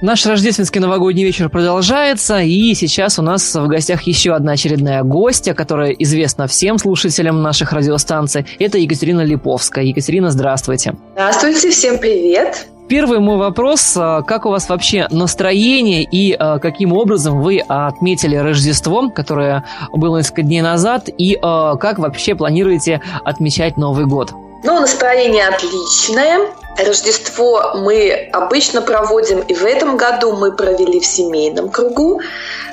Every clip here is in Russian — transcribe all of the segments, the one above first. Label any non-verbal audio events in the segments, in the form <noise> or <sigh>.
Наш рождественский новогодний вечер продолжается, и сейчас у нас в гостях еще одна очередная гостья, которая известна всем слушателям наших радиостанций. Это Екатерина Липовская. Екатерина, здравствуйте. Здравствуйте, всем привет. Первый мой вопрос, а, как у вас вообще настроение и а, каким образом вы отметили Рождество, которое было несколько дней назад, и а, как вообще планируете отмечать Новый год? Ну, настроение отличное. Рождество мы обычно проводим, и в этом году мы провели в семейном кругу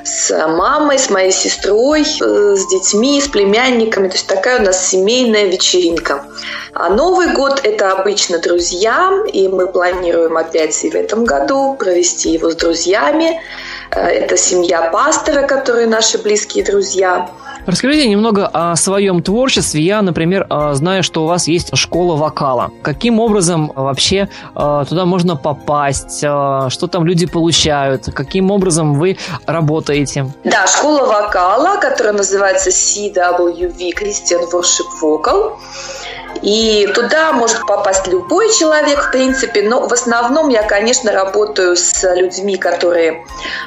с мамой, с моей сестрой, э, с детьми, с племянниками. То есть такая у нас семейная вечеринка. А Новый год – это обычно друзья, и мы планируем опять и в этом году провести его с друзьями. Э, это семья пастора, которые наши близкие друзья – Расскажите немного о своем творчестве. Я, например, а, знаю, что у вас есть школа вокала. Каким образом вообще а, туда можно попасть? Что там люди получают? Каким образом вы работаете? Да, школа вокала, которая называется CWV Christian Worship Vocal. И туда может попасть любой человек, в принципе, но в основном я, конечно, работаю с людьми, которые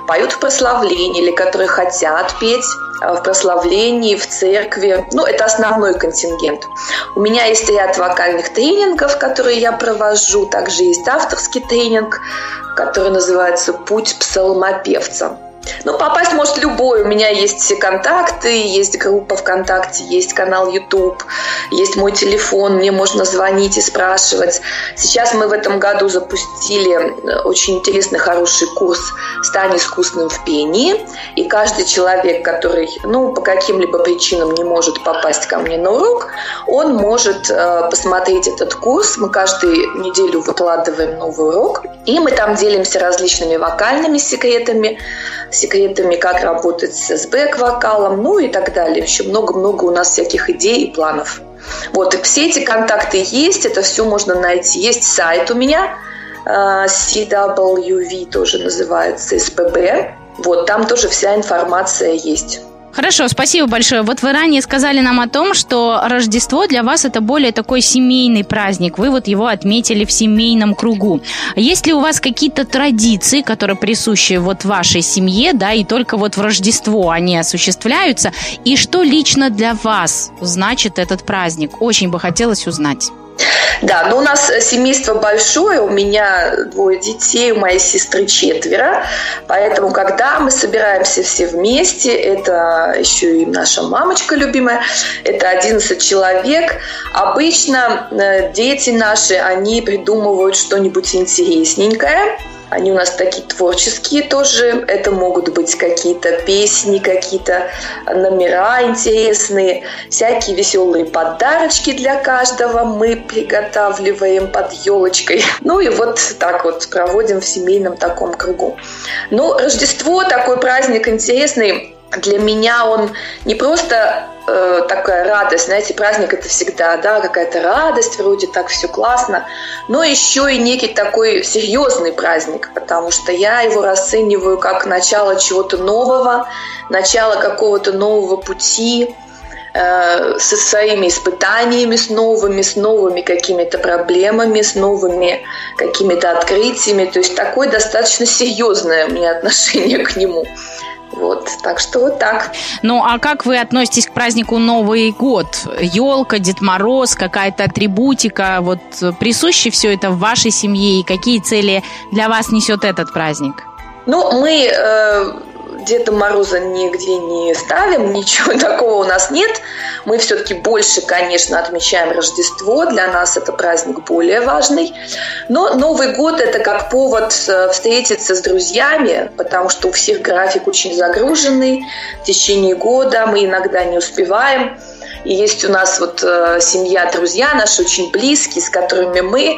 поют в прославлении или которые хотят петь в прославлении, в церкви. Ну, это основной контингент. У меня есть ряд вокальных тренингов, которые я провожу. Также есть авторский тренинг, который называется «Путь псалмопевца». Ну, попасть может любой. У меня есть все контакты, есть группа ВКонтакте, есть канал YouTube, есть мой телефон, мне можно звонить и спрашивать. Сейчас мы в этом году запустили э, очень интересный, хороший курс «Стань искусным в пении». И каждый человек, который, ну, по каким-либо причинам не может попасть ко мне на урок, он может э, посмотреть этот курс. Мы каждую неделю выкладываем новый урок. И мы там делимся различными вокальными секретами, секретами, как работать с бэк-вокалом, ну и так далее. Еще много-много у нас всяких идей и планов. Вот, и все эти контакты есть, это все можно найти. Есть сайт у меня, э, CWV тоже называется, СПБ. Вот, там тоже вся информация есть. Хорошо, спасибо большое. Вот вы ранее сказали нам о том, что Рождество для вас это более такой семейный праздник. Вы вот его отметили в семейном кругу. Есть ли у вас какие-то традиции, которые присущи вот вашей семье, да, и только вот в Рождество они осуществляются? И что лично для вас значит этот праздник? Очень бы хотелось узнать. Да, но у нас семейство большое, у меня двое детей, у моей сестры четверо, поэтому когда мы собираемся все вместе, это еще и наша мамочка любимая, это 11 человек, обычно э, дети наши, они придумывают что-нибудь интересненькое, они у нас такие творческие тоже. Это могут быть какие-то песни, какие-то номера интересные, всякие веселые подарочки для каждого мы приготавливаем под елочкой. <laughs> Ну и вот так вот проводим в семейном таком кругу. Ну, Рождество такой праздник интересный для меня он не просто э, такая радость, знаете, праздник это всегда, да, какая-то радость, вроде так все классно, но еще и некий такой серьезный праздник, потому что я его расцениваю как начало чего-то нового, начало какого-то нового пути, э, со своими испытаниями, с новыми, с новыми какими-то проблемами, с новыми какими-то открытиями. То есть такое достаточно серьезное у меня отношение к нему. Вот, так что вот так. Ну, а как вы относитесь к празднику Новый год? Елка, Дед Мороз, какая-то атрибутика, вот присуще все это в вашей семье, и какие цели для вас несет этот праздник? Ну, мы э, Деда Мороза нигде не ставим, ничего <laughs> такого у нас нет. Мы все-таки больше, конечно, отмечаем Рождество. Для нас это праздник более важный. Но Новый год – это как повод э, встретиться с друзьями, потому что у всех график очень загруженный. В течение года мы иногда не успеваем. И есть у нас вот э, семья, друзья наши очень близкие, с которыми мы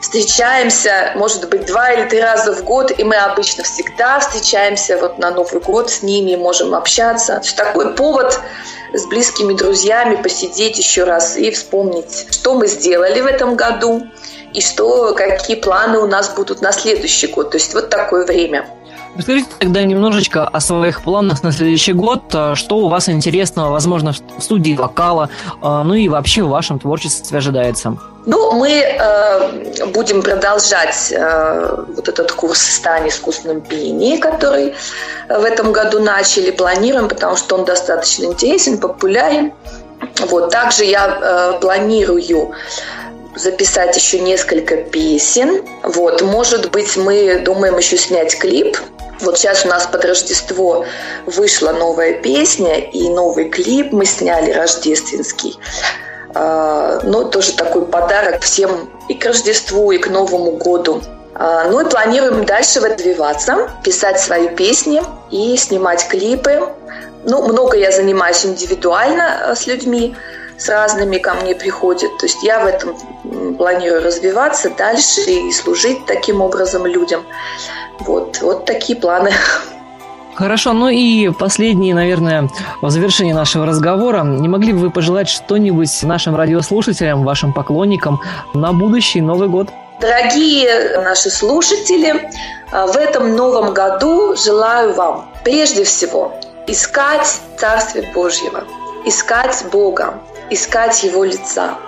встречаемся, может быть, два или три раза в год, и мы обычно всегда встречаемся вот на Новый год с ними, можем общаться. Такой повод с близкими друзьями посидеть еще раз и вспомнить, что мы сделали в этом году и что, какие планы у нас будут на следующий год. То есть вот такое время. Расскажите тогда немножечко о своих планах на следующий год. А, что у вас интересного, возможно, в студии вокала, а, ну и вообще в вашем творчестве ожидается? Ну, мы э, будем продолжать э, вот этот курс «Стань искусственным пение», который в этом году начали, планируем, потому что он достаточно интересен, популярен. Вот. Также я э, планирую записать еще несколько песен. Вот, может быть, мы думаем еще снять клип. Вот сейчас у нас под Рождество вышла новая песня и новый клип мы сняли рождественский. А, ну, тоже такой подарок всем и к Рождеству, и к Новому году. А, ну и планируем дальше развиваться, писать свои песни и снимать клипы. Ну, много я занимаюсь индивидуально а, с людьми, с разными ко мне приходят. То есть я в этом планирую развиваться дальше и служить таким образом людям. Вот, вот такие планы. Хорошо, ну и последние, наверное, в завершении нашего разговора. Не могли бы вы пожелать что-нибудь нашим радиослушателям, вашим поклонникам на будущий Новый год? Дорогие наши слушатели, а, в этом новом году желаю вам прежде всего искать Царствие Божьего, искать Бога, искать Его лица.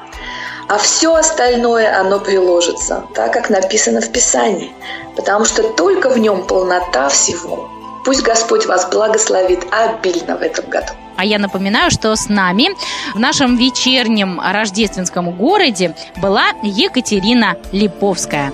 А все остальное, оно приложится, так как написано в Писании, потому что только в нем полнота всего – Пусть Господь вас благословит обильно в этом году. А я напоминаю, что с нами в нашем вечернем рождественском городе была Екатерина Липовская.